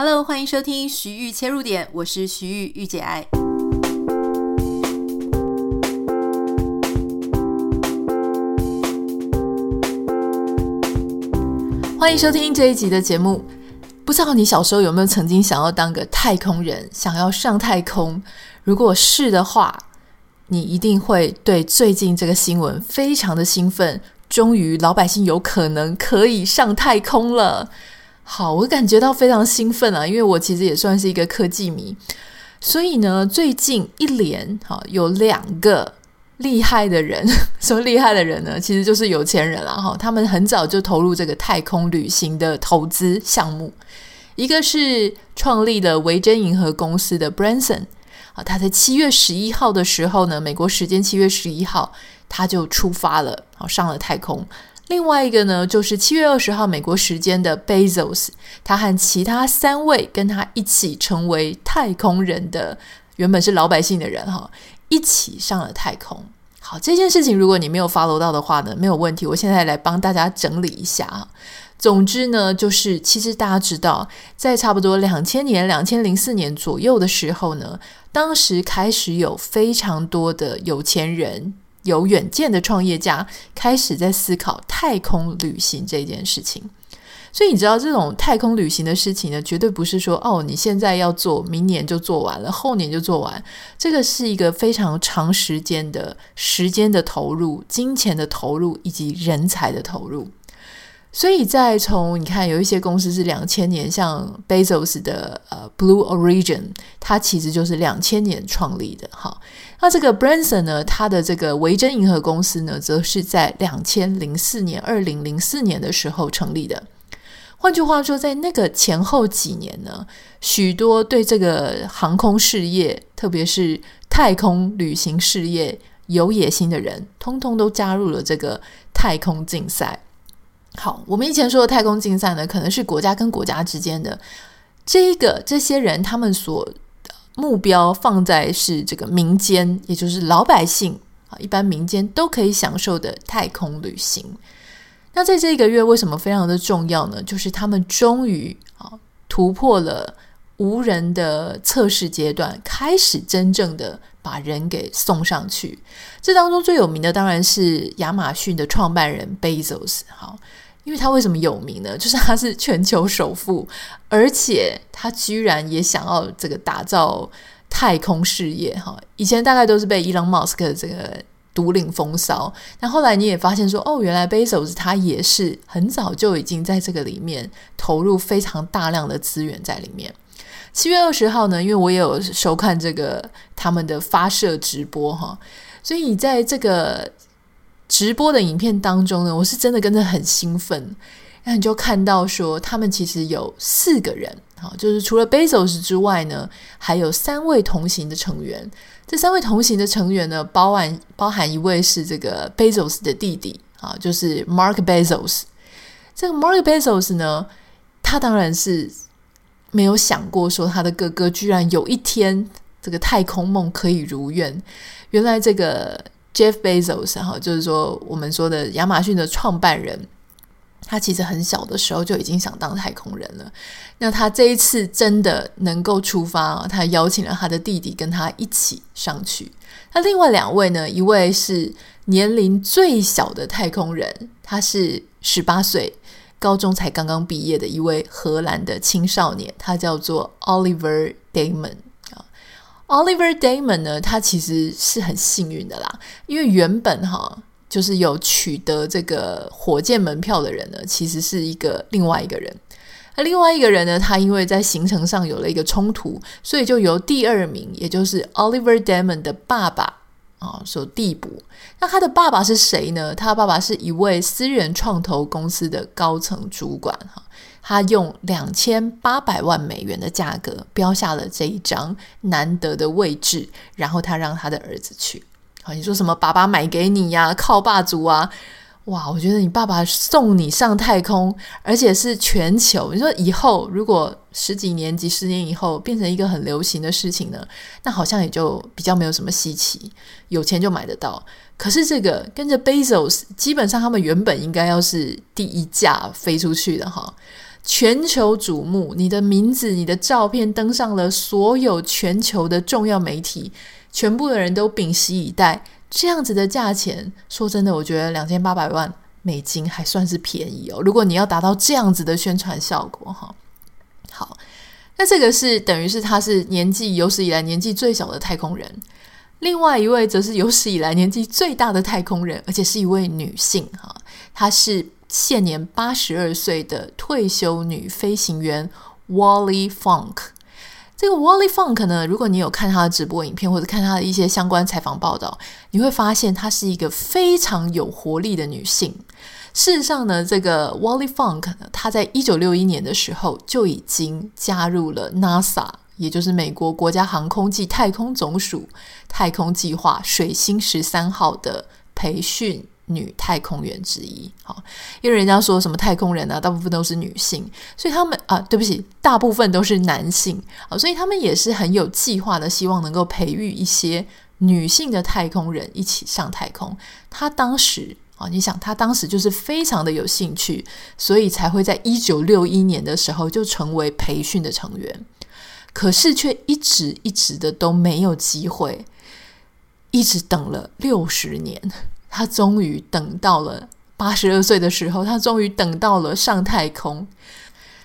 Hello，欢迎收听徐玉切入点，我是徐玉玉姐爱。欢迎收听这一集的节目。不知道你小时候有没有曾经想要当个太空人，想要上太空？如果是的话，你一定会对最近这个新闻非常的兴奋。终于，老百姓有可能可以上太空了。好，我感觉到非常兴奋啊，因为我其实也算是一个科技迷，所以呢，最近一连哈有两个厉害的人，什么厉害的人呢？其实就是有钱人了哈，他们很早就投入这个太空旅行的投资项目，一个是创立了维珍银河公司的 Branson 啊，他在七月十一号的时候呢，美国时间七月十一号，他就出发了，好上了太空。另外一个呢，就是七月二十号美国时间的 Bezos，他和其他三位跟他一起成为太空人的，原本是老百姓的人哈，一起上了太空。好，这件事情如果你没有 follow 到的话呢，没有问题，我现在来帮大家整理一下。总之呢，就是其实大家知道，在差不多两千年、两千零四年左右的时候呢，当时开始有非常多的有钱人。有远见的创业家开始在思考太空旅行这件事情，所以你知道这种太空旅行的事情呢，绝对不是说哦，你现在要做，明年就做完了，后年就做完。这个是一个非常长时间的时间的投入、金钱的投入以及人才的投入。所以，在从你看，有一些公司是两千年，像 Bezos 的呃 Blue Origin，它其实就是两千年创立的。好，那这个 Branson 呢，他的这个维珍银河公司呢，则是在两千零四年，二零零四年的时候成立的。换句话说，在那个前后几年呢，许多对这个航空事业，特别是太空旅行事业有野心的人，通通都加入了这个太空竞赛。好，我们以前说的太空竞赛呢，可能是国家跟国家之间的这一个这些人，他们所目标放在是这个民间，也就是老百姓啊，一般民间都可以享受的太空旅行。那在这一个月为什么非常的重要呢？就是他们终于啊突破了无人的测试阶段，开始真正的把人给送上去。这当中最有名的当然是亚马逊的创办人 Bezos。好。因为他为什么有名呢？就是他是全球首富，而且他居然也想要这个打造太空事业哈。以前大概都是被 Elon Musk 这个独领风骚，那后来你也发现说，哦，原来 Bezos 他也是很早就已经在这个里面投入非常大量的资源在里面。七月二十号呢，因为我也有收看这个他们的发射直播哈，所以在这个。直播的影片当中呢，我是真的跟着很兴奋，那你就看到说他们其实有四个人，好，就是除了 Bezos 之外呢，还有三位同行的成员。这三位同行的成员呢，包含包含一位是这个 Bezos 的弟弟，啊，就是 Mark Bezos。这个 Mark Bezos 呢，他当然是没有想过说他的哥哥居然有一天这个太空梦可以如愿。原来这个。Jeff Bezos 哈，就是说我们说的亚马逊的创办人，他其实很小的时候就已经想当太空人了。那他这一次真的能够出发，他邀请了他的弟弟跟他一起上去。那另外两位呢，一位是年龄最小的太空人，他是十八岁，高中才刚刚毕业的一位荷兰的青少年，他叫做 Oliver Damon 啊。Oliver Damon 呢，他其实是很幸运的啦，因为原本哈就是有取得这个火箭门票的人呢，其实是一个另外一个人。那另外一个人呢，他因为在行程上有了一个冲突，所以就由第二名，也就是 Oliver Damon 的爸爸啊所递补。那他的爸爸是谁呢？他的爸爸是一位私人创投公司的高层主管哈。他用两千八百万美元的价格标下了这一张难得的位置，然后他让他的儿子去。好，你说什么？爸爸买给你呀？靠霸主啊！哇，我觉得你爸爸送你上太空，而且是全球。你说以后如果十几年、几十年以后变成一个很流行的事情呢？那好像也就比较没有什么稀奇，有钱就买得到。可是这个跟着 Bezos，基本上他们原本应该要是第一架飞出去的哈。全球瞩目，你的名字、你的照片登上了所有全球的重要媒体，全部的人都屏息以待。这样子的价钱，说真的，我觉得两千八百万美金还算是便宜哦。如果你要达到这样子的宣传效果，哈，好，那这个是等于是他是年纪有史以来年纪最小的太空人，另外一位则是有史以来年纪最大的太空人，而且是一位女性，哈，她是。现年八十二岁的退休女飞行员 Wally Funk，这个 Wally Funk 呢，如果你有看她的直播影片或者看她的一些相关采访报道，你会发现她是一个非常有活力的女性。事实上呢，这个 Wally Funk 呢，她在一九六一年的时候就已经加入了 NASA，也就是美国国家航空暨太空总署太空计划水星十三号的培训。女太空员之一，好，因为人家说什么太空人啊，大部分都是女性，所以他们啊，对不起，大部分都是男性啊，所以他们也是很有计划的，希望能够培育一些女性的太空人一起上太空。他当时啊，你想，他当时就是非常的有兴趣，所以才会在一九六一年的时候就成为培训的成员，可是却一直一直的都没有机会，一直等了六十年。他终于等到了八十二岁的时候，他终于等到了上太空。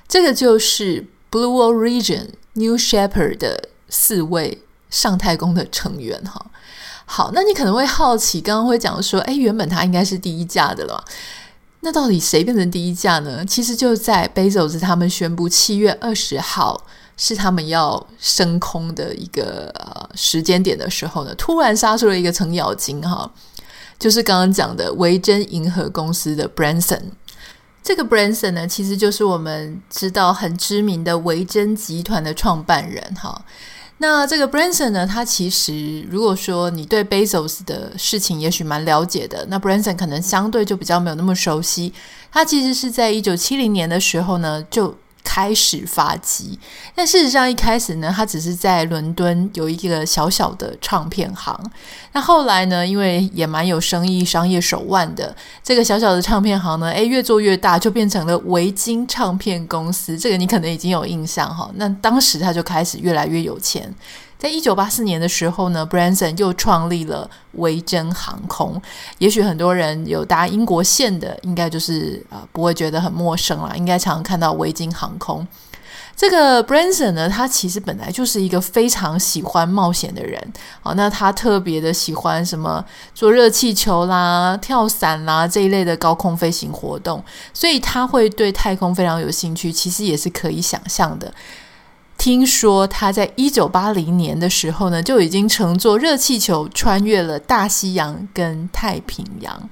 这个就是 Blue Origin New Shepard 的四位上太空的成员哈。好，那你可能会好奇，刚刚会讲说，哎，原本他应该是第一架的了，那到底谁变成第一架呢？其实就在 Bezos 他们宣布七月二十号是他们要升空的一个呃时间点的时候呢，突然杀出了一个程咬金哈。就是刚刚讲的维珍银河公司的 Branson，这个 Branson 呢，其实就是我们知道很知名的维珍集团的创办人哈。那这个 Branson 呢，他其实如果说你对 Bezos 的事情也许蛮了解的，那 Branson 可能相对就比较没有那么熟悉。他其实是在一九七零年的时候呢，就开始发迹，但事实上一开始呢，他只是在伦敦有一个小小的唱片行。那后来呢，因为也蛮有生意、商业手腕的，这个小小的唱片行呢，诶，越做越大，就变成了维京唱片公司。这个你可能已经有印象哈。那当时他就开始越来越有钱。在一九八四年的时候呢，Branson 又创立了维珍航空。也许很多人有搭英国线的，应该就是、呃、不会觉得很陌生啦，应该常常看到维京航空。这个 Branson 呢，他其实本来就是一个非常喜欢冒险的人。好，那他特别的喜欢什么做热气球啦、跳伞啦这一类的高空飞行活动，所以他会对太空非常有兴趣。其实也是可以想象的。听说他在一九八零年的时候呢，就已经乘坐热气球穿越了大西洋跟太平洋。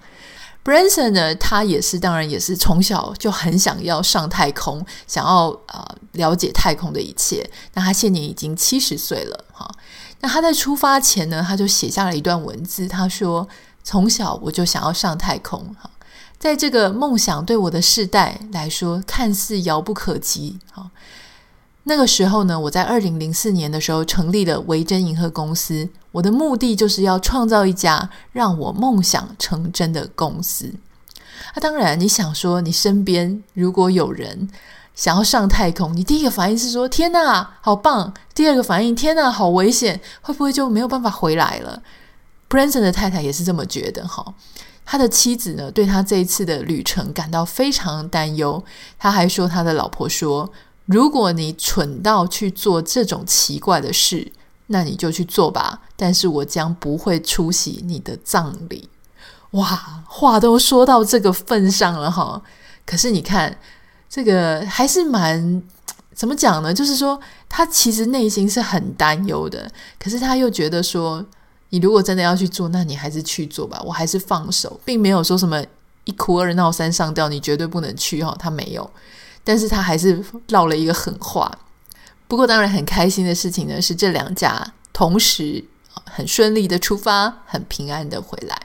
Branson 呢，他也是，当然也是从小就很想要上太空，想要呃了解太空的一切。那他现年已经七十岁了哈。那他在出发前呢，他就写下了一段文字，他说：“从小我就想要上太空哈，在这个梦想对我的世代来说，看似遥不可及哈。”那个时候呢，我在二零零四年的时候成立了维珍银河公司。我的目的就是要创造一家让我梦想成真的公司。那、当然，你想说，你身边如果有人想要上太空，你第一个反应是说：“天哪，好棒！”第二个反应：“天哪，好危险，会不会就没有办法回来了？”Branson 的太太也是这么觉得哈。他的妻子呢，对他这一次的旅程感到非常担忧。他还说，他的老婆说。如果你蠢到去做这种奇怪的事，那你就去做吧。但是我将不会出席你的葬礼。哇，话都说到这个份上了哈。可是你看，这个还是蛮怎么讲呢？就是说，他其实内心是很担忧的。可是他又觉得说，你如果真的要去做，那你还是去做吧。我还是放手，并没有说什么一哭二闹三上吊，你绝对不能去哈。他没有。但是他还是撂了一个狠话。不过，当然很开心的事情呢，是这两架同时很顺利的出发，很平安的回来。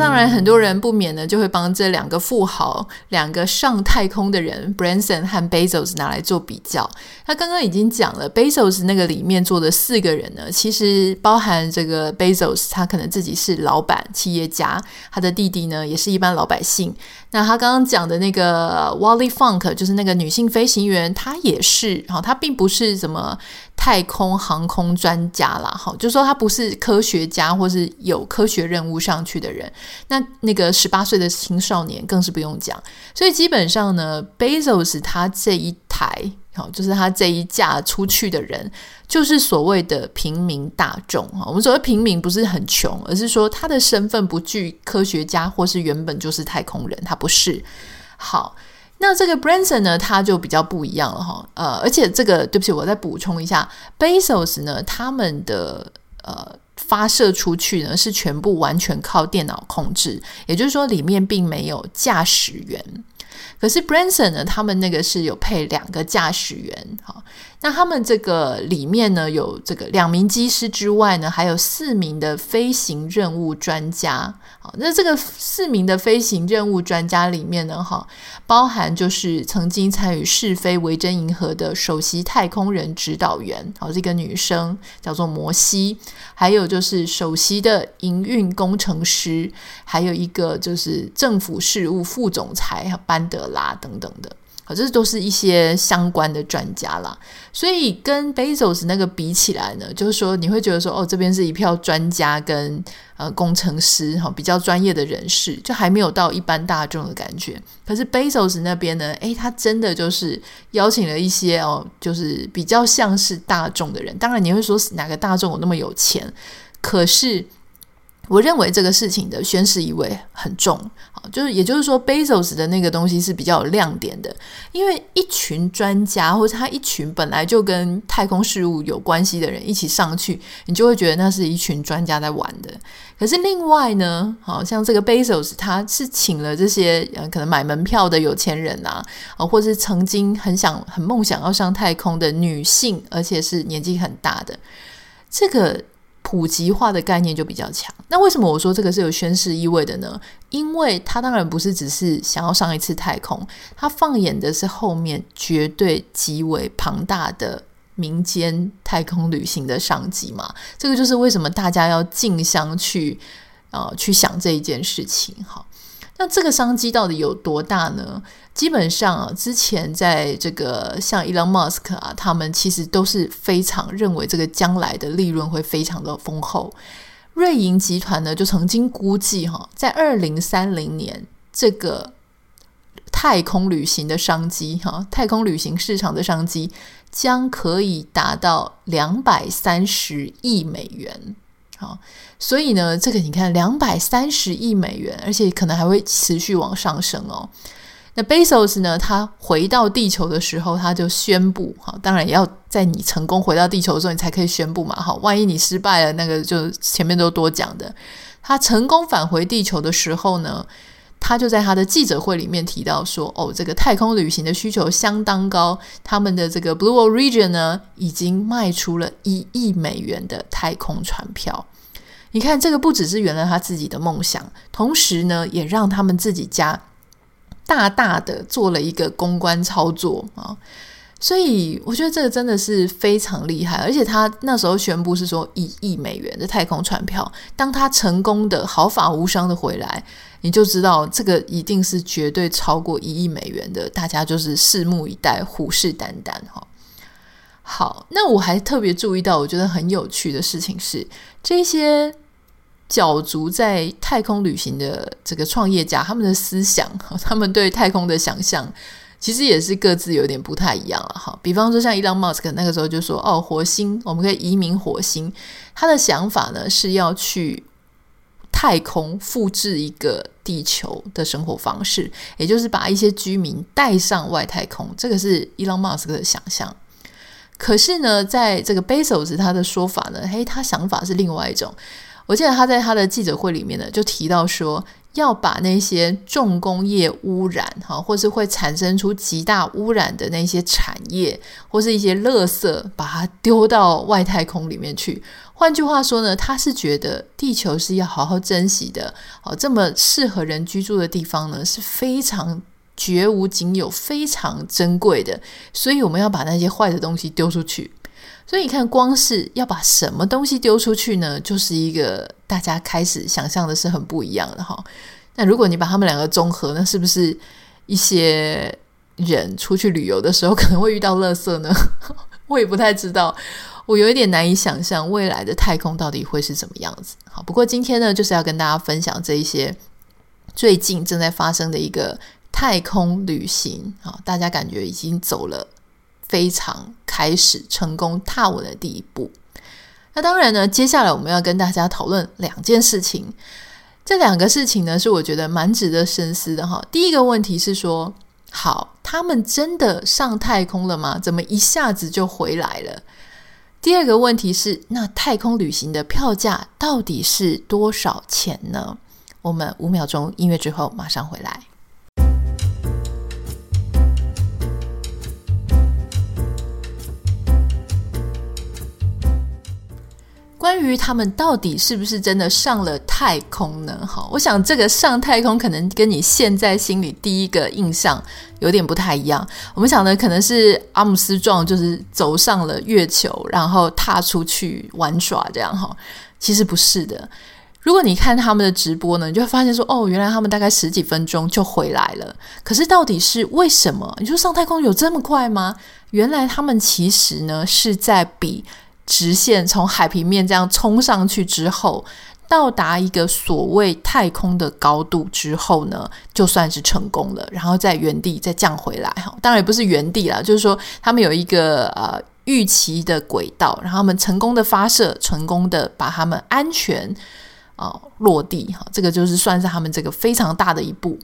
当然，很多人不免呢就会帮这两个富豪、两个上太空的人 Branson 和 Bezos 拿来做比较。他刚刚已经讲了，Bezos 那个里面坐的四个人呢，其实包含这个 Bezos，他可能自己是老板、企业家，他的弟弟呢也是一般老百姓。那他刚刚讲的那个 Wally Funk，就是那个女性飞行员，她也是，哈，她并不是什么太空航空专家啦，哈，就说他不是科学家或是有科学任务上去的人。那那个十八岁的青少年更是不用讲。所以基本上呢，Bezos 他这一台。好，就是他这一架出去的人，就是所谓的平民大众啊。我们所谓平民，不是很穷，而是说他的身份不具科学家，或是原本就是太空人，他不是。好，那这个 Branson 呢，他就比较不一样了哈。呃，而且这个对不起，我再补充一下，Bezos 呢，他们的呃发射出去呢，是全部完全靠电脑控制，也就是说，里面并没有驾驶员。可是 Branson 呢，他们那个是有配两个驾驶员，好，那他们这个里面呢，有这个两名机师之外呢，还有四名的飞行任务专家，好，那这个四名的飞行任务专家里面呢，哈，包含就是曾经参与试飞维珍银河的首席太空人指导员，好，这个女生叫做摩西，还有就是首席的营运工程师，还有一个就是政府事务副总裁班安德拉等等的，好，这都是一些相关的专家啦。所以跟 Bezos 那个比起来呢，就是说你会觉得说，哦，这边是一票专家跟呃工程师哈，比较专业的人士，就还没有到一般大众的感觉。可是 Bezos 那边呢，诶，他真的就是邀请了一些哦，就是比较像是大众的人。当然你会说哪个大众有那么有钱？可是。我认为这个事情的宣示意味很重，好，就是也就是说，Bezos 的那个东西是比较有亮点的，因为一群专家或者他一群本来就跟太空事务有关系的人一起上去，你就会觉得那是一群专家在玩的。可是另外呢，好像这个 Bezos 他是请了这些可能买门票的有钱人啊，啊，或是曾经很想很梦想要上太空的女性，而且是年纪很大的这个。普及化的概念就比较强。那为什么我说这个是有宣示意味的呢？因为它当然不是只是想要上一次太空，它放眼的是后面绝对极为庞大的民间太空旅行的商机嘛。这个就是为什么大家要竞相去呃去想这一件事情。好，那这个商机到底有多大呢？基本上啊，之前在这个像 Elon Musk 啊，他们其实都是非常认为这个将来的利润会非常的丰厚。瑞银集团呢，就曾经估计哈，在二零三零年，这个太空旅行的商机哈，太空旅行市场的商机将可以达到两百三十亿美元。好，所以呢，这个你看，两百三十亿美元，而且可能还会持续往上升哦。那 Bezos 呢？他回到地球的时候，他就宣布哈，当然也要在你成功回到地球的时候，你才可以宣布嘛。哈，万一你失败了，那个就前面都多讲的。他成功返回地球的时候呢，他就在他的记者会里面提到说：“哦，这个太空旅行的需求相当高，他们的这个 Blue Origin 呢，已经卖出了一亿美元的太空船票。你看，这个不只是圆了他自己的梦想，同时呢，也让他们自己家。”大大的做了一个公关操作啊，所以我觉得这个真的是非常厉害，而且他那时候宣布是说一亿美元的太空船票，当他成功的毫发无伤的回来，你就知道这个一定是绝对超过一亿美元的，大家就是拭目以待，虎视眈眈哈。好，那我还特别注意到，我觉得很有趣的事情是这些。角逐在太空旅行的这个创业家，他们的思想，他们对太空的想象，其实也是各自有点不太一样了哈。比方说，像伊朗马斯克那个时候就说：“哦，火星，我们可以移民火星。”他的想法呢是要去太空复制一个地球的生活方式，也就是把一些居民带上外太空。这个是伊朗马斯克的想象。可是呢，在这个 Bezos 他的说法呢，嘿，他想法是另外一种。我记得他在他的记者会里面呢，就提到说，要把那些重工业污染哈，或是会产生出极大污染的那些产业，或是一些垃圾，把它丢到外太空里面去。换句话说呢，他是觉得地球是要好好珍惜的。哦，这么适合人居住的地方呢，是非常绝无仅有、非常珍贵的。所以我们要把那些坏的东西丢出去。所以你看，光是要把什么东西丢出去呢？就是一个大家开始想象的是很不一样的哈。那如果你把他们两个综合，那是不是一些人出去旅游的时候可能会遇到垃圾呢？我也不太知道，我有一点难以想象未来的太空到底会是怎么样子。好，不过今天呢，就是要跟大家分享这一些最近正在发生的一个太空旅行啊，大家感觉已经走了。非常开始成功踏稳的第一步。那当然呢，接下来我们要跟大家讨论两件事情。这两个事情呢，是我觉得蛮值得深思的哈。第一个问题是说，好，他们真的上太空了吗？怎么一下子就回来了？第二个问题是，那太空旅行的票价到底是多少钱呢？我们五秒钟音乐之后马上回来。关于他们到底是不是真的上了太空呢？哈，我想这个上太空可能跟你现在心里第一个印象有点不太一样。我们想的可能是阿姆斯壮就是走上了月球，然后踏出去玩耍这样哈。其实不是的。如果你看他们的直播呢，你就会发现说，哦，原来他们大概十几分钟就回来了。可是到底是为什么？你说上太空有这么快吗？原来他们其实呢是在比。直线从海平面这样冲上去之后，到达一个所谓太空的高度之后呢，就算是成功了，然后在原地再降回来哈。当然也不是原地啦，就是说他们有一个呃预期的轨道，然后他们成功的发射，成功的把他们安全啊、落地哈。这个就是算是他们这个非常大的一步。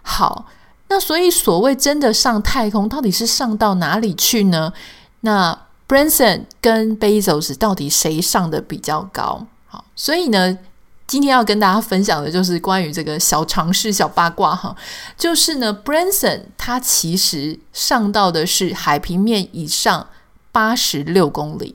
好，那所以所谓真的上太空，到底是上到哪里去呢？那 Branson 跟 Bezos 到底谁上的比较高？好，所以呢，今天要跟大家分享的就是关于这个小常识、小八卦哈。就是呢，Branson 他其实上到的是海平面以上八十六公里，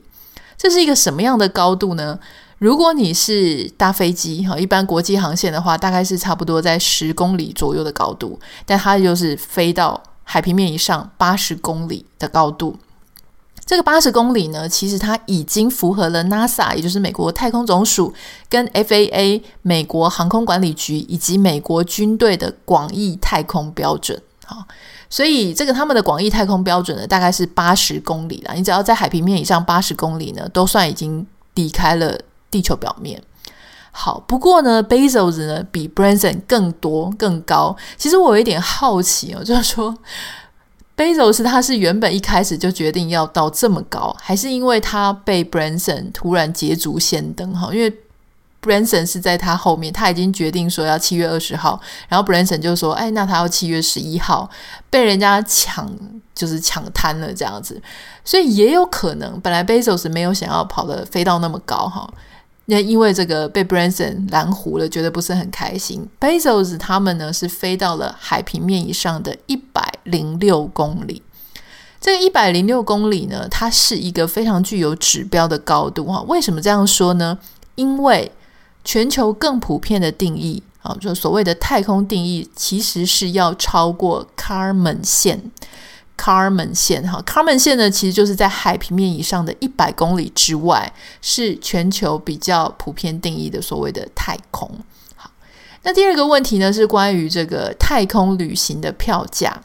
这是一个什么样的高度呢？如果你是搭飞机哈，一般国际航线的话，大概是差不多在十公里左右的高度，但它就是飞到海平面以上八十公里的高度。这个八十公里呢，其实它已经符合了 NASA，也就是美国太空总署跟 FAA 美国航空管理局以及美国军队的广义太空标准。好，所以这个他们的广义太空标准呢，大概是八十公里了。你只要在海平面以上八十公里呢，都算已经离开了地球表面。好，不过呢，Bezos 呢比 Branson 更多更高。其实我有一点好奇哦，就是说。Bezos 他是原本一开始就决定要到这么高，还是因为他被 Branson 突然捷足先登哈？因为 Branson 是在他后面，他已经决定说要七月二十号，然后 Branson 就说：“哎，那他要七月十一号，被人家抢，就是抢滩了这样子。”所以也有可能，本来 Bezos 没有想要跑的飞到那么高哈。那因为这个被 Branson 拦糊了，觉得不是很开心。Bezos 他们呢是飞到了海平面以上的一百零六公里。这个一百零六公里呢，它是一个非常具有指标的高度哈。为什么这样说呢？因为全球更普遍的定义啊，就所谓的太空定义，其实是要超过 Kármán 线。Kármán 线哈卡门线呢，其实就是在海平面以上的一百公里之外，是全球比较普遍定义的所谓的太空。好，那第二个问题呢，是关于这个太空旅行的票价。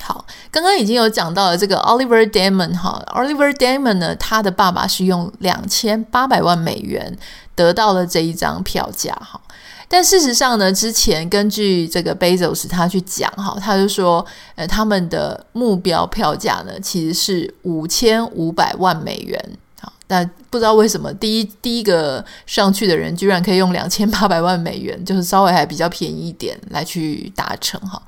好，刚刚已经有讲到了这个 Oliver Damon 哈，Oliver Damon 呢，他的爸爸是用两千八百万美元得到了这一张票价哈。但事实上呢，之前根据这个 Bezos 他去讲哈，他就说，呃，他们的目标票价呢其实是五千五百万美元。好，但不知道为什么第一第一个上去的人居然可以用两千八百万美元，就是稍微还比较便宜一点来去达成哈。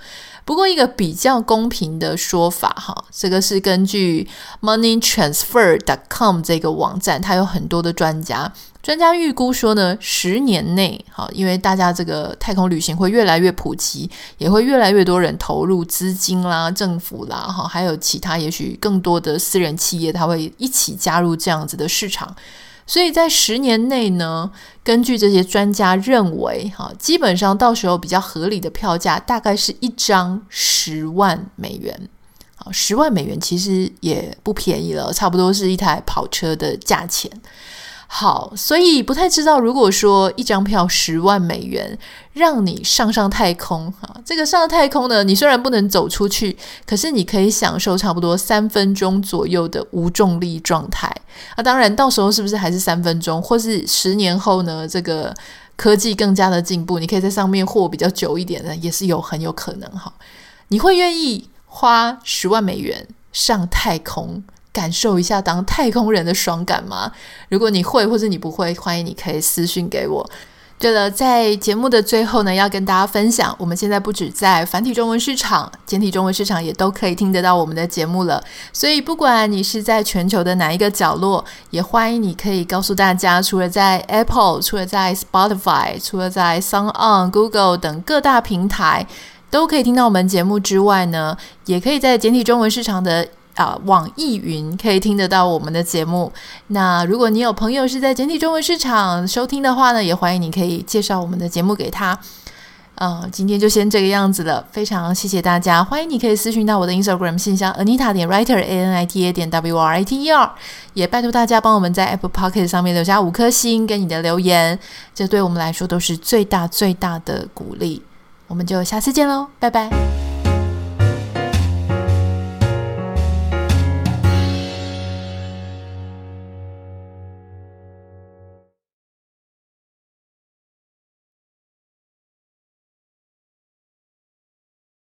不过一个比较公平的说法哈，这个是根据 MoneyTransfer.com 这个网站，它有很多的专家。专家预估说呢，十年内，好，因为大家这个太空旅行会越来越普及，也会越来越多人投入资金啦、政府啦，哈，还有其他也许更多的私人企业，他会一起加入这样子的市场。所以在十年内呢，根据这些专家认为，哈，基本上到时候比较合理的票价大概是一张十万美元。好，十万美元其实也不便宜了，差不多是一台跑车的价钱。好，所以不太知道，如果说一张票十万美元，让你上上太空，哈，这个上太空呢，你虽然不能走出去，可是你可以享受差不多三分钟左右的无重力状态。那，当然，到时候是不是还是三分钟，或是十年后呢？这个科技更加的进步，你可以在上面活比较久一点呢，也是有很有可能哈。你会愿意花十万美元上太空？感受一下当太空人的爽感吗？如果你会或者你不会，欢迎你可以私信给我。对了，在节目的最后呢，要跟大家分享，我们现在不止在繁体中文市场、简体中文市场也都可以听得到我们的节目了。所以，不管你是在全球的哪一个角落，也欢迎你可以告诉大家，除了在 Apple、除了在 Spotify、除了在 SoundOn、Google 等各大平台都可以听到我们节目之外呢，也可以在简体中文市场的。啊，网易云可以听得到我们的节目。那如果你有朋友是在简体中文市场收听的话呢，也欢迎你可以介绍我们的节目给他。呃，今天就先这个样子了，非常谢谢大家，欢迎你可以私讯到我的 Instagram 信箱 Anita 点 Writer A N I T A 点 W R I T E R，也拜托大家帮我们在 Apple Podcast 上面留下五颗星跟你的留言，这对我们来说都是最大最大的鼓励。我们就下次见喽，拜拜。